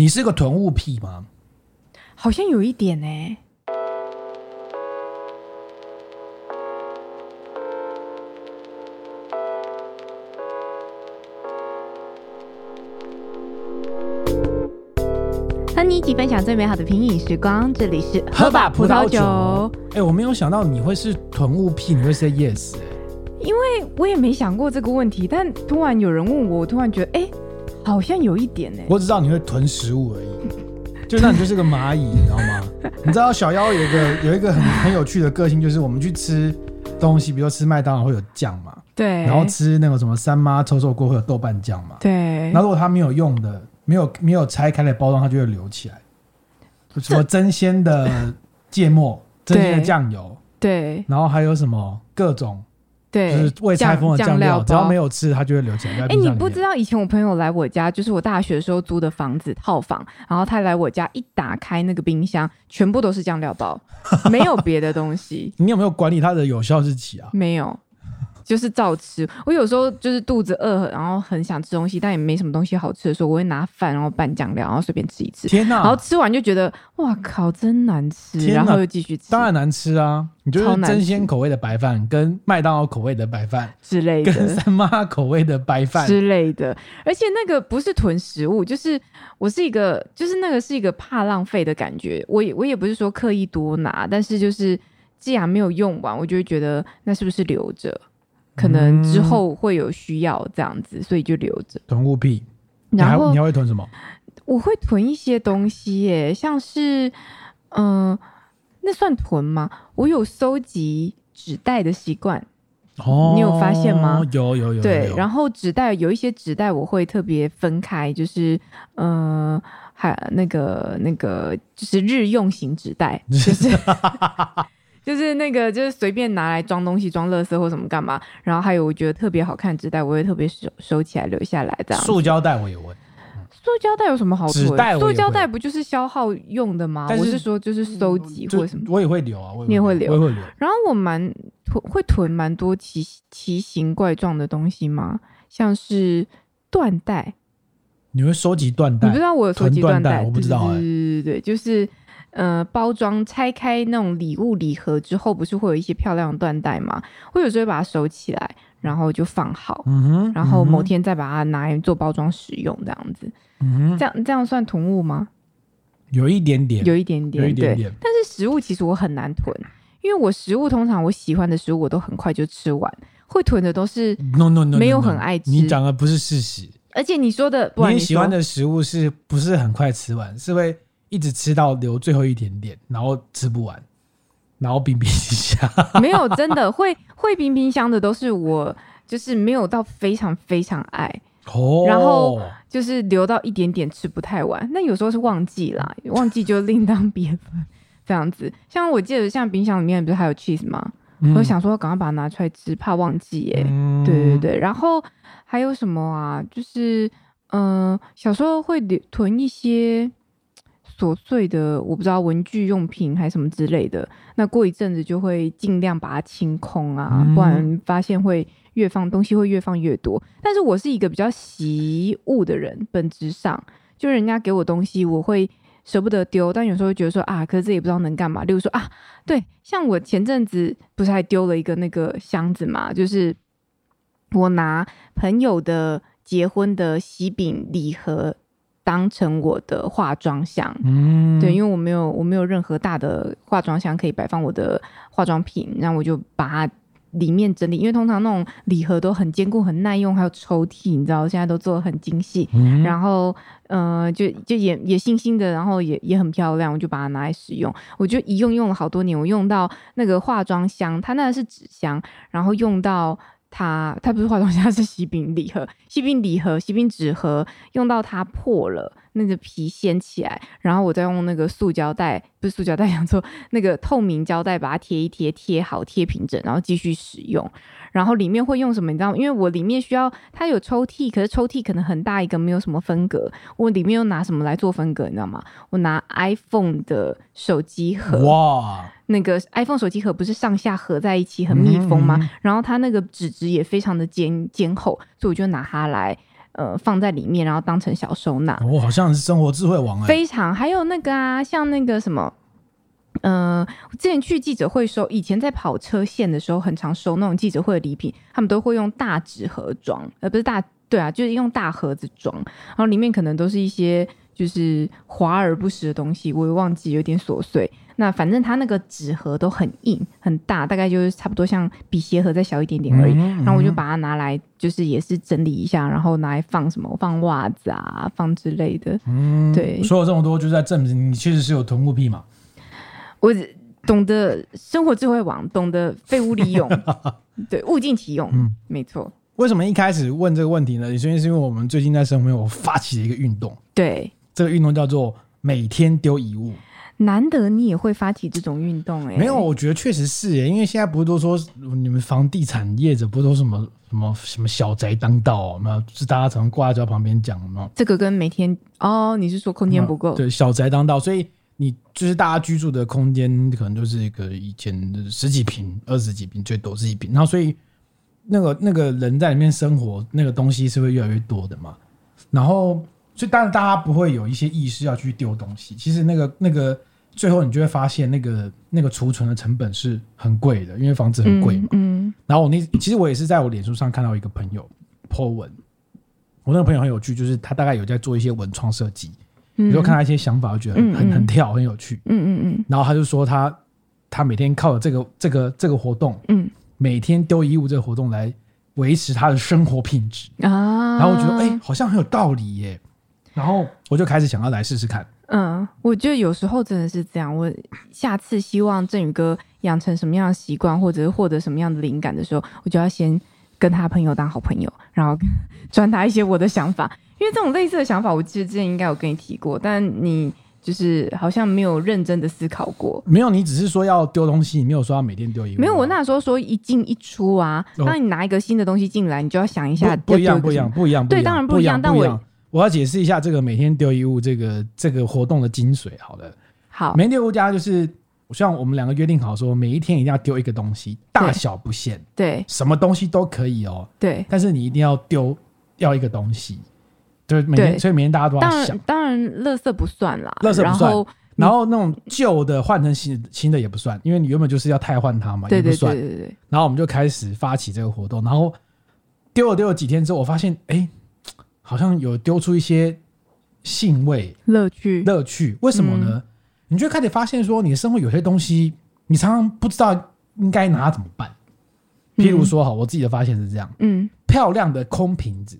你是个囤物癖吗？好像有一点呢、欸。和你一起分享最美好的品饮时光，这里是喝吧葡萄酒。哎、欸，我没有想到你会是囤物癖，你会 say yes、欸。因为我也没想过这个问题，但突然有人问我，我突然觉得，哎、欸，好像有一点呢、欸。我只知道你会囤食物而已，就那你就是个蚂蚁，你知道吗？你知道小妖有一个有一个很很有趣的个性，就是我们去吃东西，比如说吃麦当劳会有酱嘛，对，然后吃那个什么三妈臭臭锅会有豆瓣酱嘛，对。那如果它没有用的，没有没有拆开的包装，它就会留起来。什么真鲜的芥末，争鲜的酱油，对，然后还有什么各种。对，就是未拆封的酱料，只要没有吃，它就会留起来。哎、欸，你不知道以前我朋友来我家，就是我大学的时候租的房子套房，然后他来我家一打开那个冰箱，全部都是酱料包，没有别的东西。你有没有管理它的有效日期啊？没有。就是照吃，我有时候就是肚子饿，然后很想吃东西，但也没什么东西好吃的时候，我会拿饭，然后拌酱料，然后随便吃一吃。天哪！然后吃完就觉得哇靠，真难吃，然后又继续吃。当然难吃啊！你就是争鲜口味的白饭，跟麦当劳口味的白饭之类的，跟三妈口味的白饭之类的。而且那个不是囤食物，就是我是一个，就是那个是一个怕浪费的感觉。我也我也不是说刻意多拿，但是就是既然没有用完，我就会觉得那是不是留着？可能之后会有需要这样子，所以就留着。囤物癖，然后你还会囤什么？我会囤一些东西耶，像是，嗯、呃，那算囤吗？我有收集纸袋的习惯。哦，你有发现吗？有有有。对，然后纸袋有一些纸袋我会特别分开，就是，嗯、呃，还那个那个就是日用型纸袋，就是。就是那个，就是随便拿来装东西、装垃圾或什么干嘛。然后还有我觉得特别好看的纸袋，我会特别收收起来留下来这样。塑胶袋我也会。塑胶袋有什么好？纸袋塑胶袋不就是消耗用的吗？我是说就是收集或什么。我也会留啊，你也会留，我也会留。然后我蛮囤，会囤蛮多奇奇形怪状的东西吗？像是缎带。你会收集缎带？你不知道我有收集缎带？我不知道哎。对对对，就是。呃，包装拆开那种礼物礼盒之后，不是会有一些漂亮的缎带吗？我有时候会把它收起来，然后就放好，然后某天再把它拿来做包装使用，这样子，嗯哼，这样这样算囤物吗？有一点点，有一点点，有一点点。但是食物其实我很难囤，因为我食物通常我喜欢的食物我都很快就吃完，会囤的都是 no no no，没有很爱吃。你讲的不是事实，而且你说的，你喜欢的食物是不是很快吃完？是会。一直吃到留最后一点点，然后吃不完，然后冰冰箱。没有，真的会会冰冰箱的都是我，就是没有到非常非常爱哦。然后就是留到一点点吃不太完，那有时候是忘记啦，忘记就另当别论。这样子，像我记得像冰箱里面不是还有 cheese 吗？嗯、我想说赶快把它拿出来吃，怕忘记耶、欸。嗯、对对对，然后还有什么啊？就是嗯、呃，小时候会留囤一些。琐碎的，我不知道文具用品还是什么之类的，那过一阵子就会尽量把它清空啊，嗯、不然发现会越放东西会越放越多。但是我是一个比较惜物的人，本质上就人家给我东西，我会舍不得丢，但有时候会觉得说啊，可是这也不知道能干嘛。例如说啊，对，像我前阵子不是还丢了一个那个箱子嘛，就是我拿朋友的结婚的喜饼礼盒。当成我的化妆箱，嗯，对，因为我没有我没有任何大的化妆箱可以摆放我的化妆品，然后我就把它里面整理，因为通常那种礼盒都很坚固、很耐用，还有抽屉，你知道，现在都做得很精细，嗯、然后呃，就就也也新新的，然后也也很漂亮，我就把它拿来使用，我就一用用了好多年，我用到那个化妆箱，它那个是纸箱，然后用到。它它不是化妆箱，是喜饼礼盒，喜饼礼盒，喜饼纸盒，用到它破了，那个皮掀起来，然后我再用那个塑胶袋，不是塑胶袋，想说，那个透明胶带把它贴一贴，贴好，贴平整，然后继续使用。然后里面会用什么？你知道吗？因为我里面需要它有抽屉，可是抽屉可能很大一个，没有什么分隔。我里面又拿什么来做分隔？你知道吗？我拿 iPhone 的手机盒。哇！那个 iPhone 手机盒不是上下合在一起很密封吗？嗯嗯，然后它那个纸质也非常的坚坚厚，所以我就拿它来呃放在里面，然后当成小收纳。我、哦、好像是生活智慧王哎，非常还有那个啊，像那个什么，呃，我之前去记者会收，以前在跑车线的时候，很常收那种记者会的礼品，他们都会用大纸盒装，而、呃、不是大，对啊，就是用大盒子装，然后里面可能都是一些就是华而不实的东西，我也忘记，有点琐碎。那反正它那个纸盒都很硬很大，大概就是差不多像比鞋盒再小一点点而已。嗯嗯、然后我就把它拿来，就是也是整理一下，然后拿来放什么，放袜子啊，放之类的。嗯，对。说了这么多，就在证明你确实是有囤物癖嘛。我懂得生活智慧网，懂得废物利用，对，物尽其用。嗯，没错。为什么一开始问这个问题呢？首先是因为我们最近在生活中发起了一个运动。对，这个运动叫做每天丢一物。难得你也会发起这种运动哎、欸，没有，我觉得确实是哎，因为现在不是都说你们房地产业者不是都什么什么什么小宅当道嘛、哦，是大家常挂在旁边讲嘛。这个跟每天哦，你是说空间不够？对，小宅当道，所以你就是大家居住的空间可能就是一个以前的十几平、二十几平，最多是一平，然后所以那个那个人在里面生活，那个东西是会越来越多的嘛。然后所以当然大家不会有一些意识要去丢东西，其实那个那个。最后你就会发现，那个那个储存的成本是很贵的，因为房子很贵嘛。嗯。嗯，然后我那其实我也是在我脸书上看到一个朋友 po 文，我那个朋友很有趣，就是他大概有在做一些文创设计，有时候看他一些想法，我觉得很很很跳，很有趣。嗯嗯嗯。然后他就说他他每天靠这个这个这个活动，嗯，每天丢衣物这个活动来维持他的生活品质啊。然后我觉得哎、欸，好像很有道理耶。然后我就开始想要来试试看。嗯，我觉得有时候真的是这样。我下次希望振宇哥养成什么样的习惯，或者是获得什么样的灵感的时候，我就要先跟他朋友当好朋友，然后 传达一些我的想法。因为这种类似的想法，我记得之前应该有跟你提过，但你就是好像没有认真的思考过。没有，你只是说要丢东西，你没有说要每天丢一个。没有，我那时候说一进一出啊，当你拿一个新的东西进来，你就要想一下不，不一样，不一样，不一样。对，当然不一样，但我。我要解释一下这个每天丢一物这个这个活动的精髓。好的，好，每天丢物家就是，我希望我们两个约定好说，每一天一定要丢一个东西，大小不限，对，什么东西都可以哦，对，但是你一定要丢掉一个东西，就是每天，所以每天大家都要想，当然，垃圾不算啦，垃圾不算，然后，然后那种旧的换成新新的也不算，因为你原本就是要汰换它嘛，也不算，对对对对对。然后我们就开始发起这个活动，然后丢了丢了几天之后，我发现，哎。好像有丢出一些兴味、乐趣、乐趣。为什么呢？嗯、你就开始发现说，你的生活有些东西，你常常不知道应该拿怎么办。譬如说，哈，我自己的发现是这样：嗯，漂亮的空瓶子，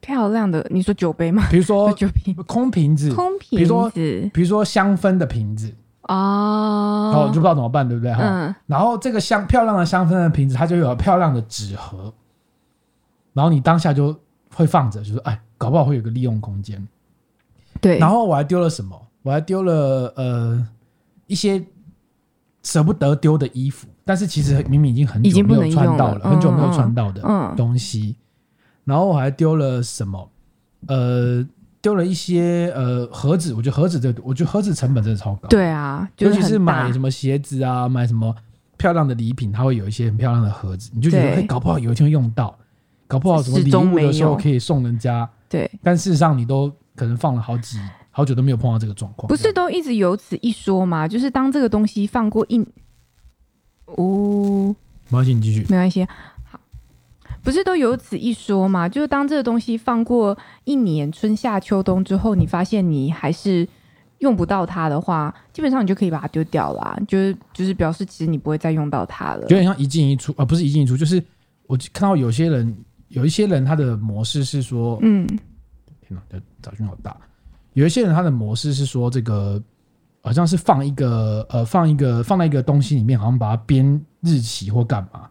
漂亮的，你说酒杯吗？比如说 酒瓶、空瓶子、空瓶子，比如说，比如说香氛的瓶子哦，然后就不知道怎么办，对不对？哈、嗯，然后这个香漂亮的香氛的瓶子，它就有漂亮的纸盒，然后你当下就。会放着，就是哎，搞不好会有个利用空间。对，然后我还丢了什么？我还丢了呃一些舍不得丢的衣服，但是其实明明已经很久没有穿到了，了很久没有穿到的东西。嗯嗯、然后我还丢了什么？呃，丢了一些呃盒子。我觉得盒子这个，我觉得盒子成本真的超高。对啊，就是、尤其是买什么鞋子啊，买什么漂亮的礼品，它会有一些很漂亮的盒子，你就觉得哎，搞不好有一天会用到。搞不好什么礼物的时候可以送人家，对，但事实上你都可能放了好几好久都没有碰到这个状况。不是都一直有此一说吗？就是当这个东西放过一，哦，没关系，你继续，没关系。好，不是都有此一说吗？就是当这个东西放过一年春夏秋冬之后，你发现你还是用不到它的话，基本上你就可以把它丢掉了啊，就是就是表示其实你不会再用到它了。有点像一进一出啊，不是一进一出，就是我看到有些人。有一些人他的模式是说，嗯，天哪，这杂讯好大。有一些人他的模式是说，这个好像是放一个呃，放一个放在一个东西里面，好像把它编日期或干嘛。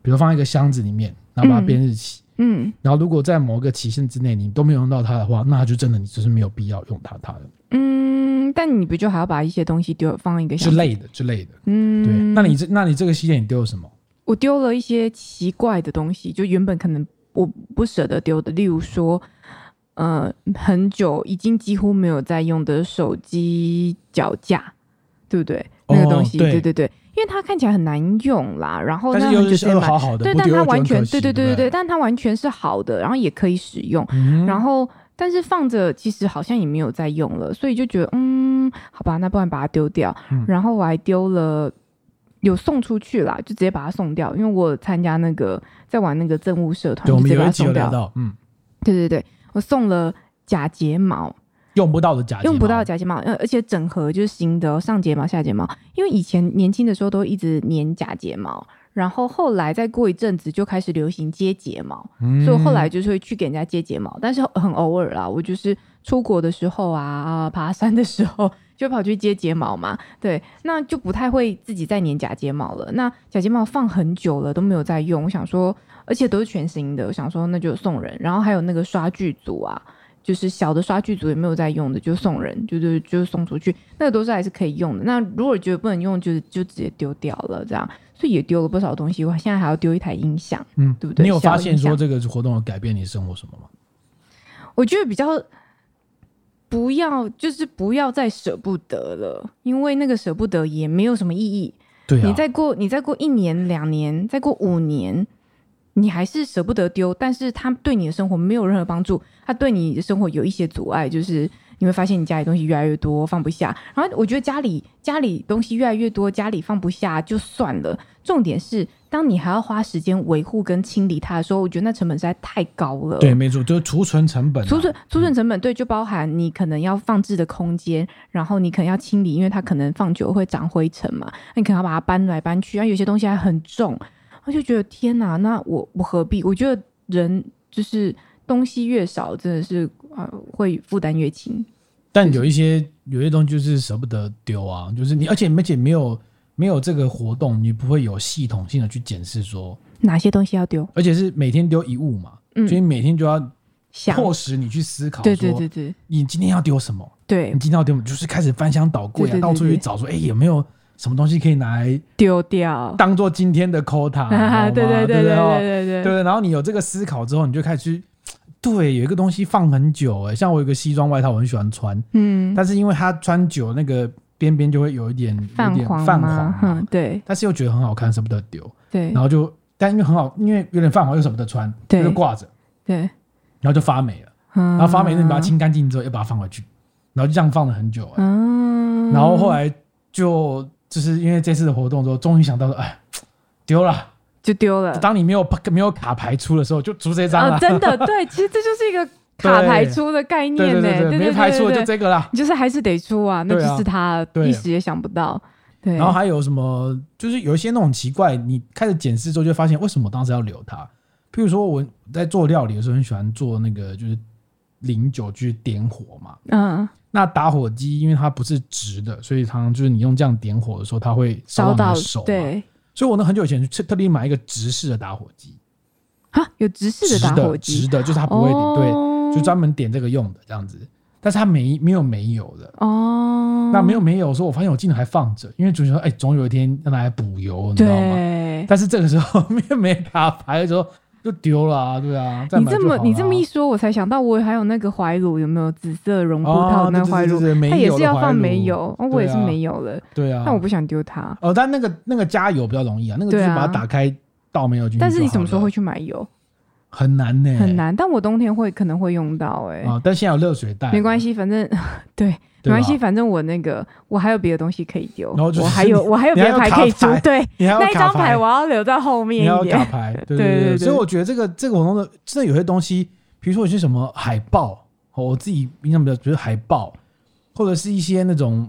比如放在一个箱子里面，然后把它编日期，嗯，嗯，然后如果在某个期限之内你都没有用到它的话，那就真的你就是没有必要用它它的。嗯，但你不就还要把一些东西丢放一个箱子之类的之类的？嗯，对。那你这那你这个系列你丢了什么？我丢了一些奇怪的东西，就原本可能我不舍得丢的，例如说，呃，很久已经几乎没有在用的手机脚架，对不对？那个东西，哦、对，对对对，因因为它看起来很难用啦，然后但是又是好好的，对，但它完全对对对对对，但它完全是好的，然后也可以使用，嗯、然后但是放着其实好像也没有在用了，所以就觉得嗯，好吧，那不然把它丢掉，嗯、然后我还丢了，有送出去啦，就直接把它送掉，因为我参加那个在玩那个政务社团，就直接把它送掉，嗯，对对对，我送了假睫毛。用不到的假睫毛，用不到的假睫毛，而且整盒就是新的，上睫毛、下睫毛。因为以前年轻的时候都一直粘假睫毛，然后后来再过一阵子就开始流行接睫毛，嗯、所以后来就是会去给人家接睫毛，但是很偶尔啦。我就是出国的时候啊，爬山的时候就跑去接睫毛嘛，对，那就不太会自己再粘假睫毛了。那假睫毛放很久了都没有再用，我想说，而且都是全新的，我想说那就送人。然后还有那个刷剧组啊。就是小的刷剧组也没有在用的，就送人，就就就送出去，那个都是还是可以用的。那如果觉得不能用，就就直接丢掉了，这样，所以也丢了不少东西。我现在还要丢一台音响，嗯，对不对？你有发现说这个活动改变你生活什么吗？我觉得比较不要，就是不要再舍不得了，因为那个舍不得也没有什么意义。对啊，你再过，你再过一年、两年，再过五年。你还是舍不得丢，但是它对你的生活没有任何帮助，它对你的生活有一些阻碍，就是你会发现你家里东西越来越多，放不下。然后我觉得家里家里东西越来越多，家里放不下就算了。重点是，当你还要花时间维护跟清理它的时候，我觉得那成本实在太高了。对，没错，就是储存成本啊。储存储存成本，对，就包含你可能要放置的空间，然后你可能要清理，因为它可能放久会长灰尘嘛，那你可能要把它搬来搬去，然后有些东西还很重。我就觉得天哪，那我我何必？我觉得人就是东西越少，真的是啊，会负担越轻。但有一些有些东西就是舍不得丢啊，就是你，而且而且没有没有这个活动，你不会有系统性的去检视说哪些东西要丢，而且是每天丢一物嘛，嗯，所以每天就要迫使你去思考，对对对对，你今天要丢什么？对，你今天要丢什么？就是开始翻箱倒柜啊，到处去找说，哎，有没有？什么东西可以拿来丢掉，当做今天的 quota？对对对对对对对对。然后你有这个思考之后，你就开始去 对，有一个东西放很久，哎，像我有个西装外套，我很喜欢穿，嗯，但是因为它穿久，那个边边就会有一点泛黄，泛黄，嗯，对。但是又觉得很好看，舍不得丢，对。然后就，但因为很好，因为有点泛黄，又舍不得穿，对就挂着，对。然后就发霉了，然后发霉，那你把它清干净之后，又把它放回去，然后就这样放了很久，嗯。然后后来就。就是因为这次的活动之后，终于想到了，哎，丢了就丢了。当你没有没有卡牌出的时候，就出这张了。啊，真的，对，其实这就是一个卡牌出的概念呢。对对对，没牌出的就这个啦。你就是还是得出啊，那就是他一时也想不到。对。然后还有什么？就是有一些那种奇怪，你开始检视之后，就发现为什么我当时要留它？譬如说我在做料理的时候，很喜欢做那个，就是零酒去点火嘛。嗯。那打火机因为它不是直的，所以常常就是你用这样点火的时候，它会烧到手。对，所以我呢很久以前特特地买一个直式的打火机。啊，有直式的打火机？直的，就是它不会，哦、对，就专门点这个用的这样子。但是它没没有没有的哦。那没有没有的时候，我发现我镜头还放着，因为主持人说，哎，总有一天要拿来补油，你知道吗？但是这个时候 没有没卡牌的时候。就丢了啊，对啊。你这么你这么一说，我才想到我还有那个怀炉，有没有紫色绒布套那怀炉？它也是要放煤油，我也是没有了。对啊，但我不想丢它。哦，但那个那个加油比较容易啊，那个就是把它打开倒煤油进去。但是你什么时候会去买油？很难呢，很难。但我冬天会可能会用到哎。啊，但现在有热水袋，没关系，反正 对。没关系，反正我那个我还有别的东西可以丢，然后我还有我还有别的牌可以出，对，那一张牌我要留在后面一点。卡牌，对对对。所以我觉得这个这个活动的真的有些东西，比如说有些什么海报，我自己印象比较觉得海报，或者是一些那种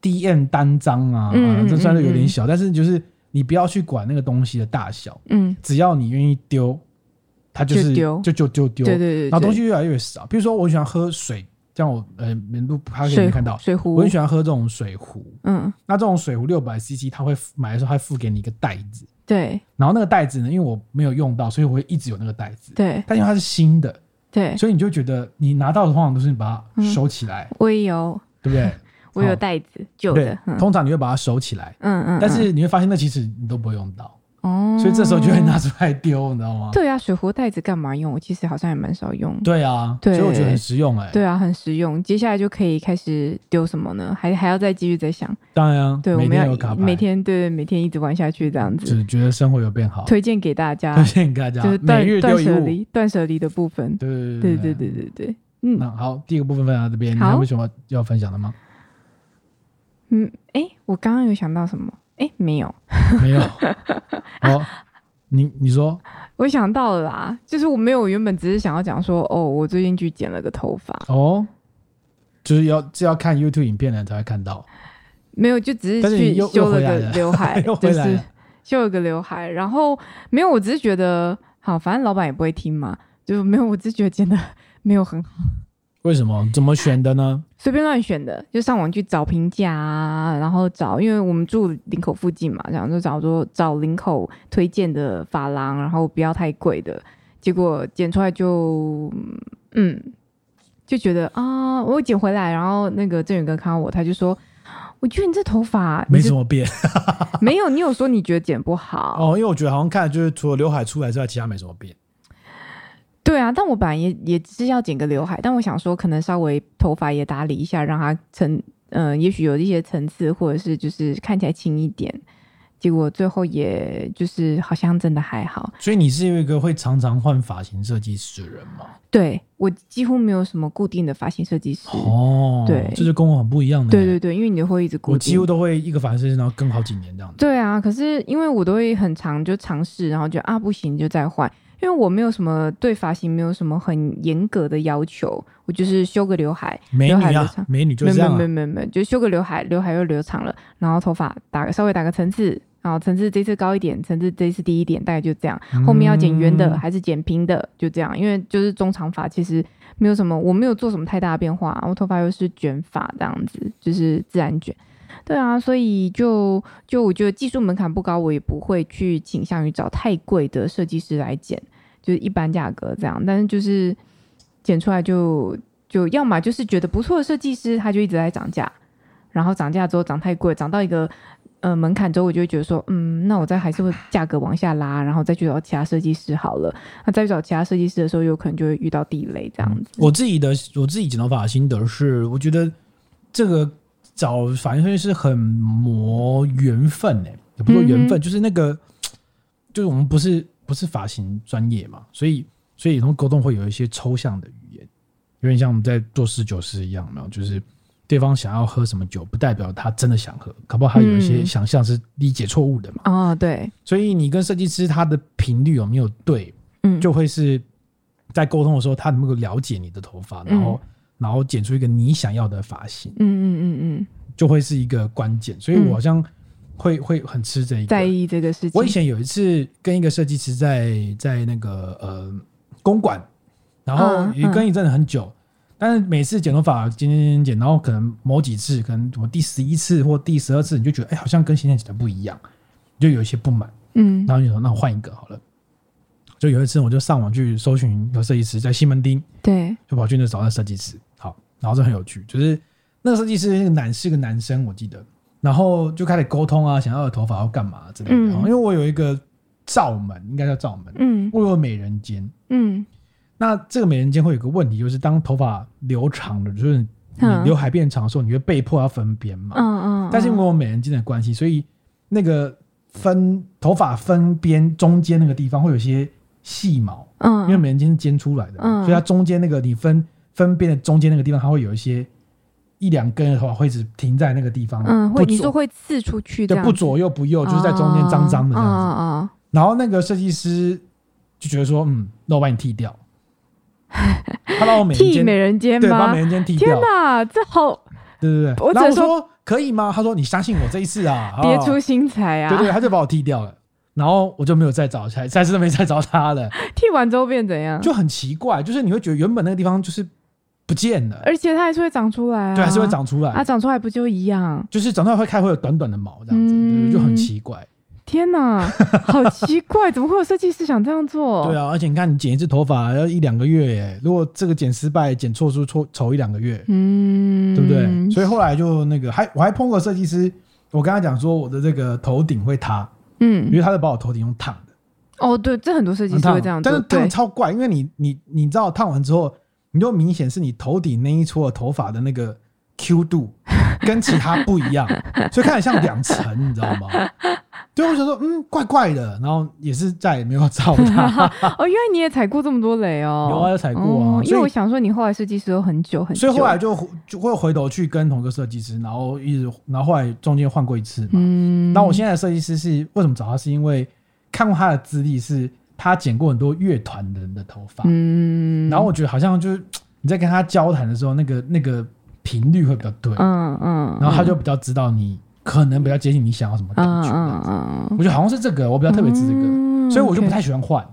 D N 单张啊，这算是有点小，但是就是你不要去管那个东西的大小，嗯，只要你愿意丢，它就是丢，就就就丢，对对对。然后东西越来越少，比如说我喜欢喝水。像我呃，年度他可以看到水壶，我很喜欢喝这种水壶。嗯，那这种水壶六百 CC，他会买的时候，他会附给你一个袋子。对。然后那个袋子呢，因为我没有用到，所以我会一直有那个袋子。对。但因为它是新的，对，所以你就觉得你拿到的通常都是你把它收起来。我也有，对不对？我有袋子旧的，通常你会把它收起来。嗯嗯。但是你会发现，那其实你都不会用到。哦，所以这时候就会拿出来丢，你知道吗？对啊，水壶袋子干嘛用？我其实好像也蛮少用。对啊，对，所以我觉得很实用哎、欸。对啊，很实用。接下来就可以开始丢什么呢？还还要再继续再想。当然啊，对，我们要每天对每天一直玩下去这样子，只觉得生活有变好。推荐给大家，推荐给大家，就是断断舍离、断舍离的部分。对对对对对对对。嗯，那好，第一个部分分享到这边，你还有什么要分享的吗？嗯，哎，我刚刚有想到什么？哎，没有，没有。好。你你说，我想到了啦，就是我没有原本只是想要讲说，哦，我最近去剪了个头发哦，就是要是要看 YouTube 影片的人才会看到，没有，就只是去修了个刘海，就是修了个刘海，然后没有，我只是觉得好，反正老板也不会听嘛，就没有，我只是觉得剪的没有很好。为什么？怎么选的呢？随便乱选的，就上网去找评价啊，然后找，因为我们住林口附近嘛，然后就找说找林口推荐的发廊，然后不要太贵的。结果剪出来就，嗯，就觉得啊，我剪回来，然后那个郑远哥看到我，他就说，我觉得你这头发没什么变，没有，你有说你觉得剪不好哦？因为我觉得好像看就是除了刘海出来之外，其他没什么变。对啊，但我本来也也只是要剪个刘海，但我想说可能稍微头发也打理一下，让它层，嗯、呃，也许有一些层次，或者是就是看起来轻一点。结果最后也就是好像真的还好。所以你是一个会常常换发型设计师的人吗？对，我几乎没有什么固定的发型设计师。哦，对，这是跟我很不一样的。对对对，因为你会一直固定，我几乎都会一个发型设计师，然后跟好几年这样子。对啊，可是因为我都会很长就尝试，然后就啊不行就再换。因为我没有什么对发型没有什么很严格的要求，我就是修个刘海，美女啊，刘海留长，美女就这样，啊，没有没有没有，就修个刘海，刘海又留长了，然后头发打个稍微打个层次，然后层次这次高一点，层次这次低一点，大概就这样。嗯、后面要剪圆的还是剪平的，就这样。因为就是中长发，其实没有什么，我没有做什么太大的变化，我头发又是卷发这样子，就是自然卷。对啊，所以就就我觉得技术门槛不高，我也不会去倾向于找太贵的设计师来剪。就是一般价格这样，但是就是剪出来就就要么就是觉得不错的设计师，他就一直在涨价，然后涨价之后涨太贵，涨到一个呃门槛之后，我就会觉得说，嗯，那我再还是会价格往下拉，然后再去找其他设计师好了。那再去找其他设计师的时候，有可能就会遇到地雷这样子。我自己的我自己剪头发的心得是，我觉得这个找发型设计师很磨缘分诶、欸，也不说缘分，嗯、就是那个就是我们不是。不是发型专业嘛，所以所以通沟通会有一些抽象的语言，有点像我们在做侍酒师一样，没有？就是对方想要喝什么酒，不代表他真的想喝，搞不好他有一些想象是理解错误的嘛。啊、对。所以你跟设计师他的频率有没有对，嗯，就会是在沟通的时候，他能够了解你的头发，然后、嗯、然后剪出一个你想要的发型。嗯嗯嗯嗯，就会是一个关键。所以我好像。会会很吃这一个，在意这个事情。我以前有一次跟一个设计师在在那个呃公馆，然后也跟一阵子很久，嗯嗯、但是每次剪头发剪剪剪剪，然后可能某几次，可能我第十一次或第十二次，你就觉得哎，好像跟现在剪的不一样，就有一些不满。嗯，然后你说那我换一个好了。就有一次我就上网去搜寻一个设计师在西门町，对，就跑去那找那设计师。好，然后这很有趣，就是那个设计师那个男是个男生，我记得。然后就开始沟通啊，想要的头发要干嘛之类的。嗯、因为我有一个罩门，应该叫罩门。嗯，我有美人尖。嗯，那这个美人尖会有个问题，就是当头发留长了，就是你刘海变长的时候，你会被迫要分边嘛。嗯嗯。但是因为我美人尖的关系，所以那个分头发分边中间那个地方会有些细毛。嗯。因为美人尖是尖出来的，嗯、所以它中间那个你分分边的中间那个地方，它会有一些。一两根的话会只停在那个地方，嗯，会你说会刺出去的，不左右不右，就是在中间脏脏的这样子。哦、然后那个设计师就觉得说，嗯，那我把你剃掉。他把我美剃美人尖吗？对，把美人尖剃掉。天哪，这好，对对对。我然后我说可以吗？他说你相信我这一次 啊，别出心裁啊。对，对对，他就把我剃掉了。然后我就没有再找，下下次都没再找他了。剃完之后变怎样？就很奇怪，就是你会觉得原本那个地方就是。不见了，而且它还是会长出来啊！对，还是会长出来。啊，长出来不就一样？就是长出来会开，会有短短的毛这样子，嗯、就很奇怪。天哪，好奇怪，怎么会有设计师想这样做？对啊，而且你看，你剪一次头发要一两个月耶，如果这个剪失败，剪错出错丑一两个月，嗯，对不对？所以后来就那个，还我还碰过设计师，我跟他讲说我的这个头顶会塌，嗯，因为他是把我头顶用烫的。哦，对，这很多设计师会这样做，但是烫超怪，因为你你你知道烫完之后，你就明显是你头顶那一撮的头发的那个 Q 度跟其他不一样，所以看起来像两层，你知道吗？对，我想说，嗯，怪怪的，然后也是再也没有找他。哦，因为你也踩过这么多雷哦，有啊，有踩过啊。因为我想说，你后来设计师都很久很久，所以后来就就会回头去跟同一个设计师，然后一直，然后后来中间换过一次嘛。嗯，那我现在的设计师是为什么找他？是因为看过他的资历，是他剪过很多乐团人的头发。嗯，然后我觉得好像就是你在跟他交谈的时候，那个那个频率会比较对。嗯嗯，然后他就比较知道你可能比较接近你想要什么感觉。嗯嗯，我觉得好像是这个，我比较特别吃这个，所以我就不太喜欢换。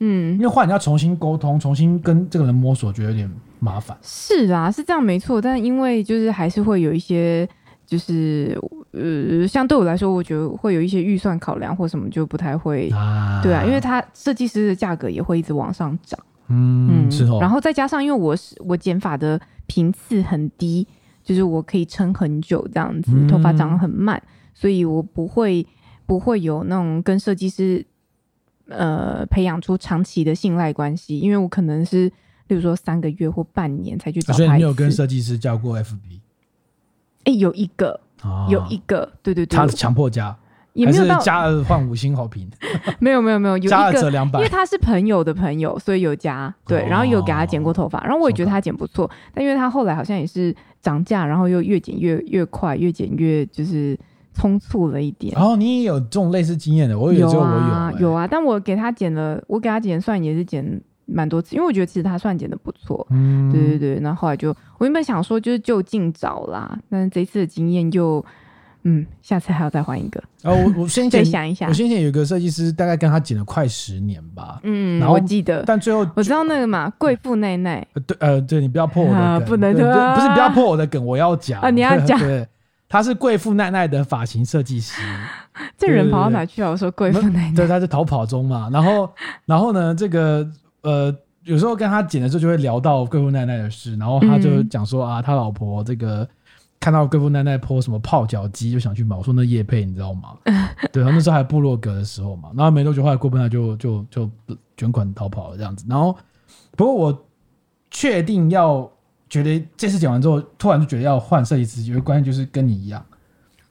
嗯，因为换你要重新沟通，重新跟这个人摸索，觉得有点麻烦。是啊，是这样没错，但因为就是还是会有一些。就是呃，相对我来说，我觉得会有一些预算考量或什么，就不太会，啊对啊，因为它设计师的价格也会一直往上涨，嗯，是哦。然后再加上，因为我是我剪发的频次很低，就是我可以撑很久这样子，头发长得很慢，嗯、所以我不会不会有那种跟设计师呃培养出长期的信赖关系，因为我可能是例如说三个月或半年才去找他一次。所以你有跟设计师交过 FB？哎，有一个，有一个，对对对，他是强迫加，也没有到加了换五星好评，没有没有没有，有 加了折两百，因为他是朋友的朋友，所以有加，对，然后有给他剪过头发，然后我也觉得他剪不错，但因为他后来好像也是涨价，然后又越剪越越快，越剪越就是匆促了一点。哦，你也有这种类似经验的，我有，有啊，有啊，但我给他剪了，我给他剪算也是剪。蛮多次，因为我觉得其实他算剪的不错，嗯，对对对。然后后来就我原本想说就是就近找啦，但是这一次的经验就，嗯，下次还要再换一个。哦，我我先前 想一下，我先前有一个设计师，大概跟他剪了快十年吧，嗯，然后我记得，但最后我知道那个嘛，贵妇奈奈，对，呃，对你不要破我的梗，不能的，不是不要破我的梗，我要讲。啊，你要讲，对，他是贵妇奈奈的发型设计师，这人跑到哪去啊？我说贵妇奈奈，对，他是逃跑中嘛，然后然后呢，这个呃。有时候跟他剪的时候就会聊到贵妇奈奈的事，然后他就讲说啊，他老婆这个看到贵妇奈奈 po 什么泡脚机就想去买，我说那叶配你知道吗？对，然后那时候还部落格的时候嘛，然后没多久后来贵妇奈奈就就就卷款逃跑了这样子，然后不过我确定要觉得这次剪完之后，突然就觉得要换设计师，因为关键就是跟你一样，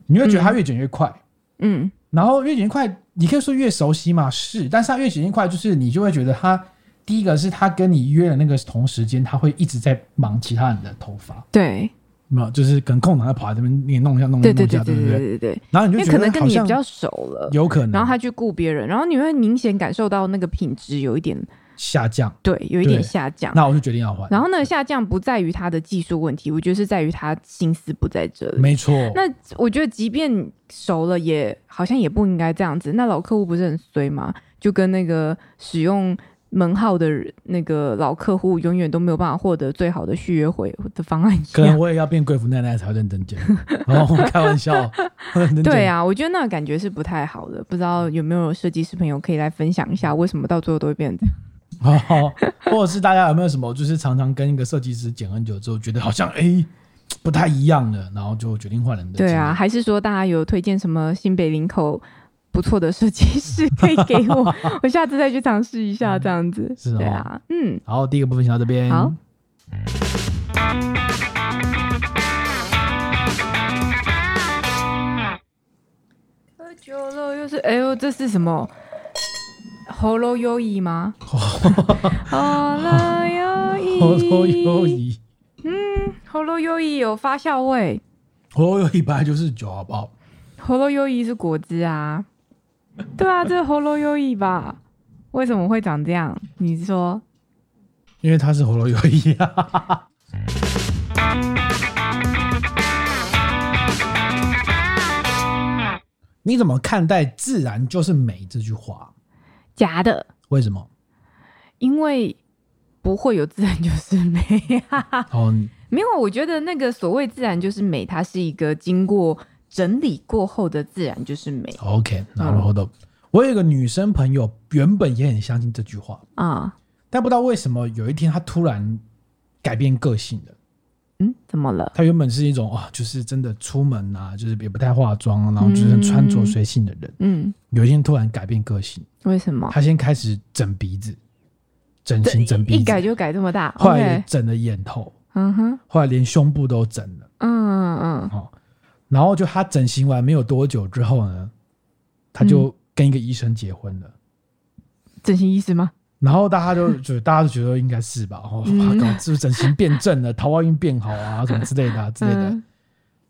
你会觉得他越剪越快，嗯，然后越剪越快，你可以说越熟悉嘛，是，但是他越剪越快，就是你就会觉得他。第一个是他跟你约的那个同时间，他会一直在忙其他人的头发。对，没有，就是可能空档在跑来这边，你弄一下，弄一下，对对对对对对。然后你就觉得可能跟你比较熟了，有可能。然后他去顾别人，然后你会明显感受到那个品质有一点下降。对，有一点下降。那我就决定要换。然后那个下降不在于他的技术问题，我觉得是在于他心思不在这里。没错。那我觉得即便熟了，也好像也不应该这样子。那老客户不是很衰吗？就跟那个使用。门号的那个老客户永远都没有办法获得最好的续约回的方案一样。可能我也要变贵妇奶奶才会认真剪。哦，开玩笑。对啊，我觉得那个感觉是不太好的。不知道有没有设计师朋友可以来分享一下，为什么到最后都会变这样？哦，或者是大家有没有什么，就是常常跟一个设计师剪很久之后，觉得好像哎、欸、不太一样了，然后就决定换人的？对啊，还是说大家有推荐什么新北林口？不错的设计 师可以给我，我下次再去尝试一下，这样子。是、哦、对啊，嗯。好，第一个部分先到这边。好。喝酒了，又是哎呦，这是什么？喉咙优异吗？喉咙优异。喉咙优异。嗯，喉咙优异有发酵味。喉咙优异本来就是酒，好不好？喉咙优异是果汁啊。对啊，这是喉咙优异吧？为什么会长这样？你说？因为他是喉咙优异啊。你怎么看待“自然就是美”这句话？假的。为什么？因为不会有自然就是美啊。哦，没有，我觉得那个所谓“自然就是美”，它是一个经过。整理过后的自然就是美。OK，那然后的，我有一个女生朋友，原本也很相信这句话。啊，但不知道为什么有一天她突然改变个性了。嗯，怎么了？她原本是一种啊，就是真的出门啊，就是也不太化妆，然后就是穿着随性的人。嗯，有一天突然改变个性，为什么？她先开始整鼻子，整形整鼻子，一改就改这么大，后来整了眼头，嗯哼，后来连胸部都整了，嗯嗯嗯，好，然后就他整形完没有多久之后呢，他就跟一个医生结婚了，整形医师吗？然后大家就觉得，大家都觉得应该是吧？哦，搞是不是整形变正了，桃花运变好啊，什么之类的、啊、之类的。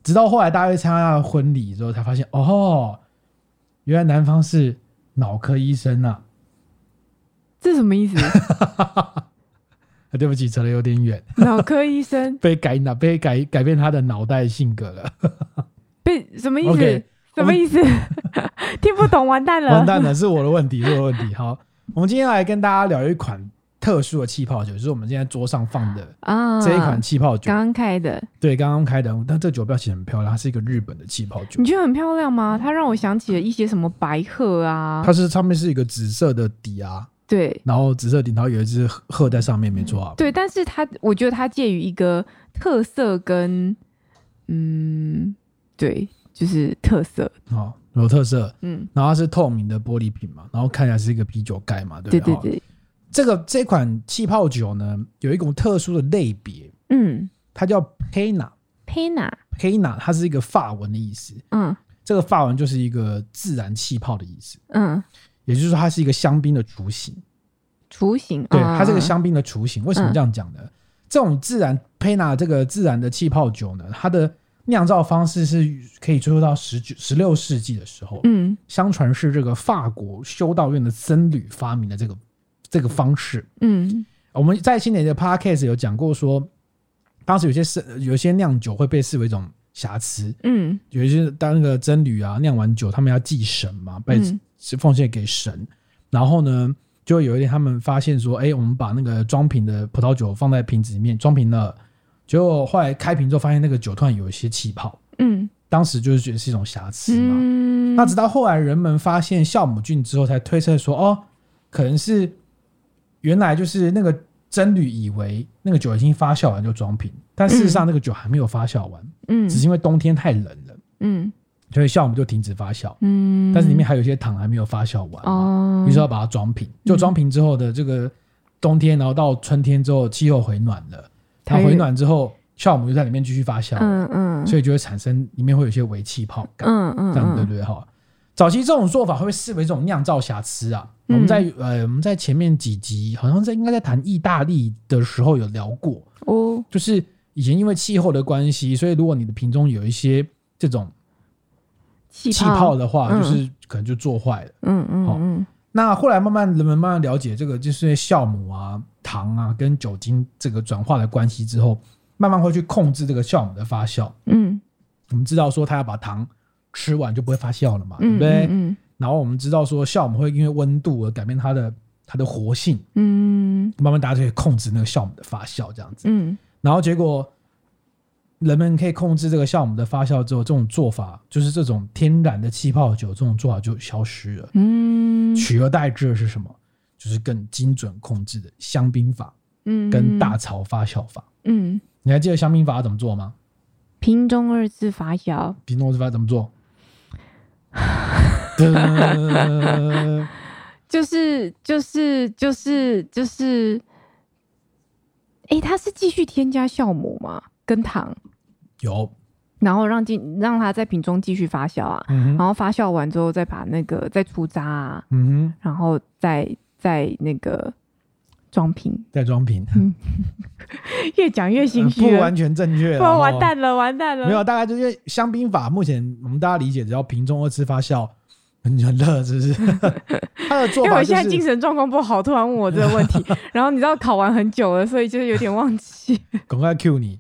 直到后来大家去参加他的婚礼之后，才发现哦，原来男方是脑科医生啊。这什么意思？对不起，扯得有点远。脑科医生 被改脑，被改改变他的脑袋性格了。被什么意思？Okay, 什么意思？听不懂，完蛋了，完蛋了，是我的问题，是我的问题。好。我们今天来跟大家聊一款特殊的气泡酒，就是我们现在桌上放的啊这一款气泡酒，刚刚开的，对，刚刚开的。但这酒标其实很漂亮，它是一个日本的气泡酒。你觉得很漂亮吗？它让我想起了一些什么白鹤啊，它是上面是一个紫色的底啊，对，然后紫色底，然后有一只鹤在上面，没错啊。对，但是它，我觉得它介于一个特色跟嗯，对，就是特色。哦。有特色，嗯，然后它是透明的玻璃瓶嘛，然后看起来是一个啤酒盖嘛，对不对？对对对。这个这款气泡酒呢，有一种特殊的类别，嗯，它叫 Pena，Pena，Pena，它是一个法文的意思，嗯，这个法文就是一个自然气泡的意思，嗯，也就是说它是一个香槟的雏形，雏形，对，它这个香槟的雏形，为什么这样讲呢？这种自然 Pena 这个自然的气泡酒呢，它的酿造方式是可以追溯到十九、十六世纪的时候，嗯，相传是这个法国修道院的僧侣发明的这个这个方式，嗯，我们在新年的 podcast 有讲过说，当时有些是有些酿酒会被视为一种瑕疵，嗯，有一些当那个僧侣啊酿完酒，他们要祭神嘛，被是奉献给神，然后呢，就有一天他们发现说，哎，我们把那个装瓶的葡萄酒放在瓶子里面装瓶了。结果后来开瓶之后，发现那个酒突然有一些气泡，嗯，当时就是觉得是一种瑕疵嘛。嗯，那直到后来人们发现酵母菌之后，才推测说，哦，可能是原来就是那个僧侣以为那个酒已经发酵完就装瓶，但事实上那个酒还没有发酵完，嗯，只是因为冬天太冷了，嗯，所以酵母就停止发酵，嗯，但是里面还有一些糖还没有发酵完，哦，于是要把它装瓶，就装瓶之后的这个冬天，然后到春天之后气候回暖了。它回暖之后，酵母就在里面继续发酵，嗯嗯，所以就会产生里面会有一些微气泡感，嗯嗯，这样对不对？哈？早期这种做法会被视为一种酿造瑕疵啊。我们在呃我们在前面几集好像在应该在谈意大利的时候有聊过。哦，就是以前因为气候的关系，所以如果你的瓶中有一些这种气泡。的话，就是可能就做坏了，嗯嗯嗯。那后来慢慢人们慢慢了解这个，就是酵母啊。糖啊，跟酒精这个转化的关系之后，慢慢会去控制这个酵母的发酵。嗯，我们知道说，它要把糖吃完就不会发酵了嘛，嗯、对不对？嗯。然后我们知道说，酵母会因为温度而改变它的它的活性。嗯。慢慢大家就可以控制那个酵母的发酵，这样子。嗯。然后结果，人们可以控制这个酵母的发酵之后，这种做法就是这种天然的气泡酒，这种做法就消失了。嗯。取而代之的是什么？就是更精准控制的香槟法，嗯，跟大槽发酵法，嗯，你还记得香槟法怎么做吗？瓶中二次发酵，瓶中二次发酵怎么做？就是就是就是就是，哎、欸，它是继续添加酵母吗？跟糖有，然后让进让它在瓶中继续发酵啊，嗯、然后发酵完之后再把那个再出渣啊，嗯哼，然后再。再那个装瓶，再装瓶，越讲越心虚，不完全正确，不完蛋了，完蛋了。没有，大概就是香槟法，目前我们大家理解，只要瓶中二次发酵，很很热，是不是？他的做法，因为我现在精神状况不好，突然问我这个问题，然后你知道考完很久了，所以就是有点忘记。赶快 Q 你，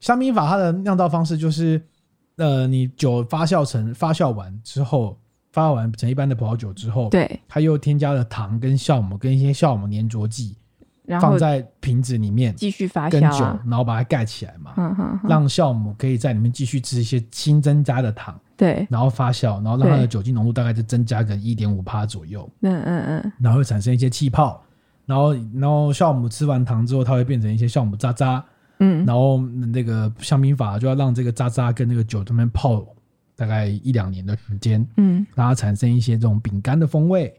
香槟法它的酿造方式就是，呃，你酒发酵成发酵完之后。发酵完成一般的葡萄酒之后，对，它又添加了糖跟酵母跟一些酵母粘着剂，放在瓶子里面继续发酵，跟酒，然后把它盖起来嘛，让酵母可以在里面继续吃一些新增加的糖，对，然后发酵，然后让它的酒精浓度大概就增加个一点五帕左右，嗯嗯嗯，然后会产生一些气泡，然后然后酵母吃完糖之后，它会变成一些酵母渣渣，嗯，然后那个香槟法就要让这个渣渣跟那个酒这边泡大概一两年的时间，嗯，让它产生一些这种饼干的风味，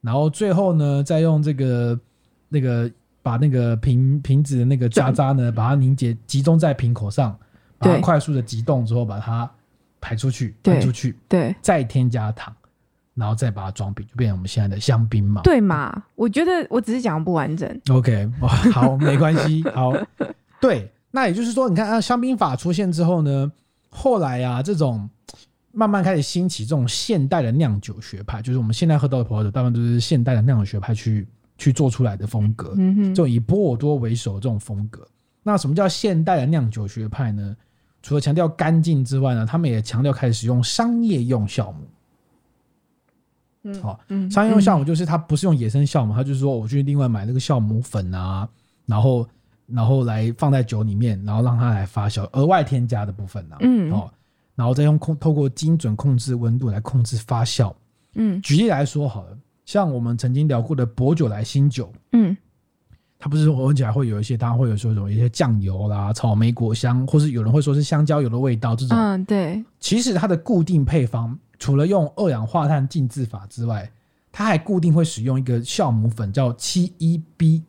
然后最后呢，再用这个那个把那个瓶瓶子的那个渣渣呢，把它凝结集中在瓶口上，把它快速的急冻之后，把它排出去，排出去，对，再添加糖。然后再把它装瓶，就变成我们现在的香槟嘛。对嘛？我觉得我只是讲不完整。OK，好，没关系。好，对，那也就是说，你看啊，香槟法出现之后呢，后来啊，这种慢慢开始兴起这种现代的酿酒学派，就是我们现在喝到的葡萄酒，大部分都是现代的酿酒学派去 去做出来的风格。嗯哼，这种以波尔多为首的这种风格。那什么叫现代的酿酒学派呢？除了强调干净之外呢，他们也强调开始使用商业用酵母。好，商业用酵母就是它不是用野生酵母，它就是说我去另外买那个酵母粉啊，然后然后来放在酒里面，然后让它来发酵，额外添加的部分啊，嗯，哦，然后再用控透过精准控制温度来控制发酵，嗯，举例来说好了，像我们曾经聊过的薄酒来新酒，嗯，它不是说闻起来会有一些，当然会有说有一些酱油啦、草莓果香，或是有人会说是香蕉油的味道这种，嗯，对，其实它的固定配方。除了用二氧化碳浸渍法之外，它还固定会使用一个酵母粉，叫七一 B。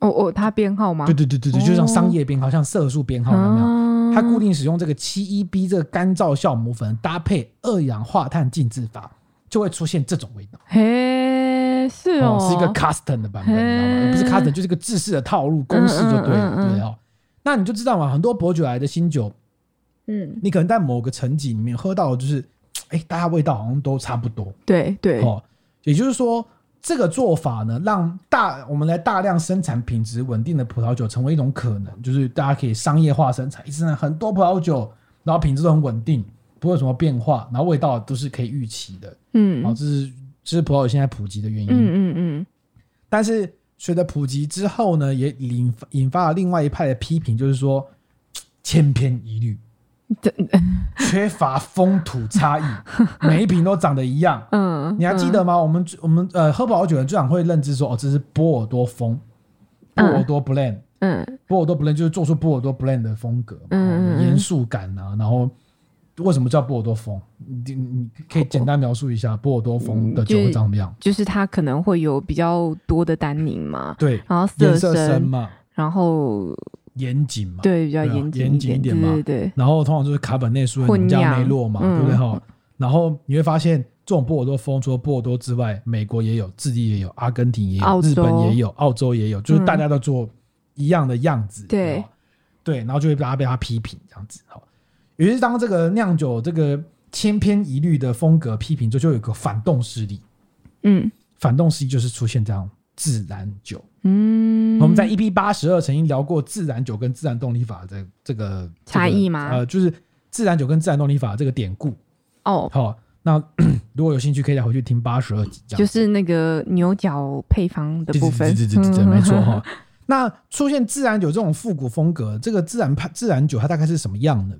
哦哦，它编号吗？对对对对对，就像商业编号，像色素编号一样。它固定使用这个七一 B 这个干燥酵母粉搭配二氧化碳浸渍法，就会出现这种味道。嘿，是哦，是一个 custom 的版本，你知道吗？不是 custom，就是一个制式的套路公式就对了，对哦。那你就知道嘛，很多薄酒来的新酒，嗯，你可能在某个层级里面喝到的就是。哎，大家味道好像都差不多。对对，哦，也就是说，这个做法呢，让大我们来大量生产品质稳定的葡萄酒成为一种可能，就是大家可以商业化生产，一直生产很多葡萄酒，然后品质都很稳定，不会有什么变化，然后味道都是可以预期的。嗯，好，这是这是葡萄酒现在普及的原因。嗯嗯嗯。但是随着普及之后呢，也引引发了另外一派的批评，就是说千篇一律。缺乏风土差异，每一瓶都长得一样。嗯，你还记得吗？嗯、我们我们呃喝葡萄酒的人最常会认知说，哦，这是波尔多风，波尔多 blend。嗯，波尔多 blend 就是做出波尔多 blend 的风格，嗯，严肃感啊。然后为什么叫波尔多风？你你可以简单描述一下波尔多风的酒会长什么样？就，就是它可能会有比较多的单宁嘛，对，然后色深，色深嘛，然后。严谨嘛，对，比较严谨严谨一点嘛，对，对，对，然后通常就是卡本内苏维浓加梅洛嘛，对不对？哈？然后你会发现，这种波尔多风除了波尔多之外，美国也有，智利也有，阿根廷也有，日本也有，澳洲也有，就是大家都做一样的样子，对，对，然后就会大家被他批评这样子哈。于是当这个酿酒这个千篇一律的风格批评之后，就有一个反动势力，嗯，反动势力就是出现这样。自然酒，嗯，我们在 EP 八十二曾经聊过自然酒跟自然动力法的这个差异吗？呃，就是自然酒跟自然动力法这个典故。哦，好，那 如果有兴趣，可以再回去听八十二集，就是那个牛角配方的部分。对对对对对，没错哈。那出现自然酒这种复古风格，这个自然派自然酒它大概是什么样的？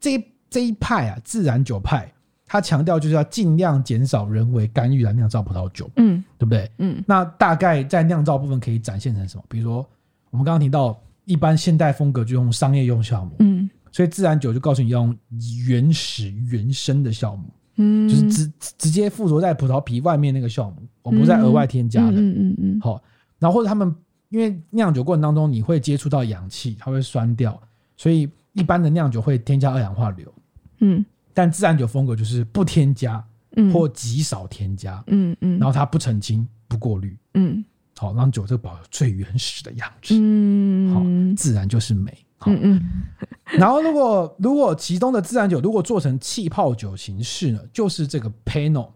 这一这一派啊，自然酒派。他强调就是要尽量减少人为干预来酿造葡萄酒，嗯，对不对？嗯，那大概在酿造部分可以展现成什么？比如说，我们刚刚提到，一般现代风格就用商业用酵母，嗯，所以自然酒就告诉你要用原始原生的酵母，嗯，就是直直接附着在葡萄皮外面那个酵母，我不再额外添加的，嗯嗯嗯，好，然后或者他们因为酿酒过程当中你会接触到氧气，它会酸掉，所以一般的酿酒会添加二氧化硫，嗯。但自然酒风格就是不添加，或极少添加，嗯嗯，然后它不澄清、不过滤，嗯，好，让酒这个保有最原始的样子，嗯，好，自然就是美，嗯嗯。然后如果如果其中的自然酒如果做成气泡酒形式呢，就是这个 Pano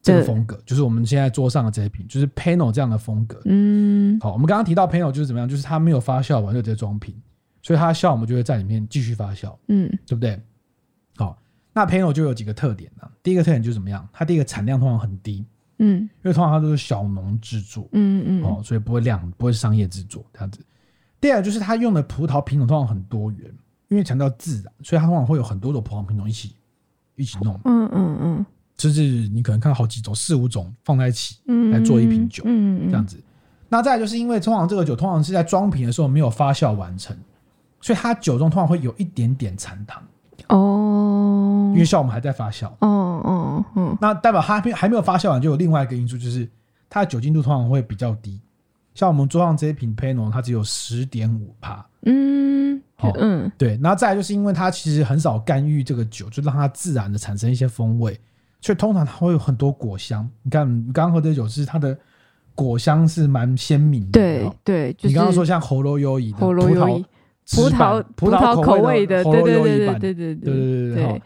这个风格，就是我们现在桌上的这一瓶，就是 Panel 这样的风格，嗯，好，我们刚刚提到 Panel 就是怎么样，就是它没有发酵完就直接装瓶，所以它酵母就会在里面继续发酵，嗯，对不对？好。那 Pinot 就有几个特点呢？第一个特点就是怎么样？它第一个产量通常很低，嗯，因为通常它都是小农制作，嗯嗯，哦，所以不会量，不会是商业制作这样子。第二就是它用的葡萄品种通常很多元，因为强调自然，所以它通常会有很多种葡萄品种一起一起弄，嗯嗯嗯，就是你可能看到好几种、四五种放在一起来做一瓶酒，嗯嗯，这样子。那再来就是因为通常这个酒通常是在装瓶的时候没有发酵完成，所以它酒中通常会有一点点残糖哦，因为酵母还在发酵。哦哦哦，那代表它还还没有发酵完，就有另外一个因素，就是它的酒精度通常会比较低。像我们桌上这一瓶 Pinot，它只有十点五帕。嗯，好，嗯，对。然后再来就是因为它其实很少干预这个酒，就让它自然的产生一些风味，所以通常它会有很多果香。你看，你刚刚喝的酒是它的果香是蛮鲜明的。对对，就是、你刚刚说像喉咙优怡的葡萄。葡萄葡萄口味的，对对对对对对对对对对。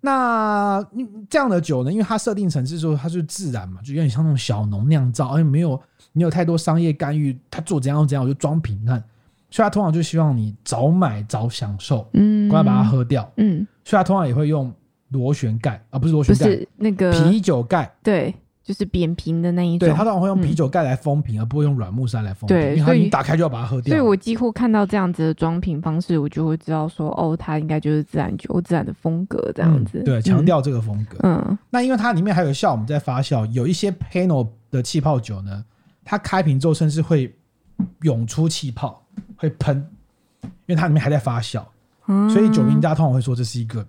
那这样的酒呢？因为它设定成是说它是自然嘛，就有点像那种小农酿造，而且没有没有太多商业干预，它做怎样怎样我就装瓶看。所以它通常就希望你早买早享受，嗯，赶快把它喝掉，嗯。所以它通常也会用螺旋盖啊，不是螺旋盖，是那个啤酒盖，对。就是扁平的那一种，对，他当然会用啤酒盖来封瓶，嗯、而不会用软木塞来封瓶，对，因为你打开就要把它喝掉。所以我几乎看到这样子的装瓶方式，我就会知道说，哦，它应该就是自然酒，自然的风格这样子。嗯、对，强调这个风格。嗯，那因为它里面还有酵母在发酵，有一些 Panel 的气泡酒呢，它开瓶之后甚至会涌出气泡，会喷，因为它里面还在发酵，嗯、所以酒评家通常会说这是一个。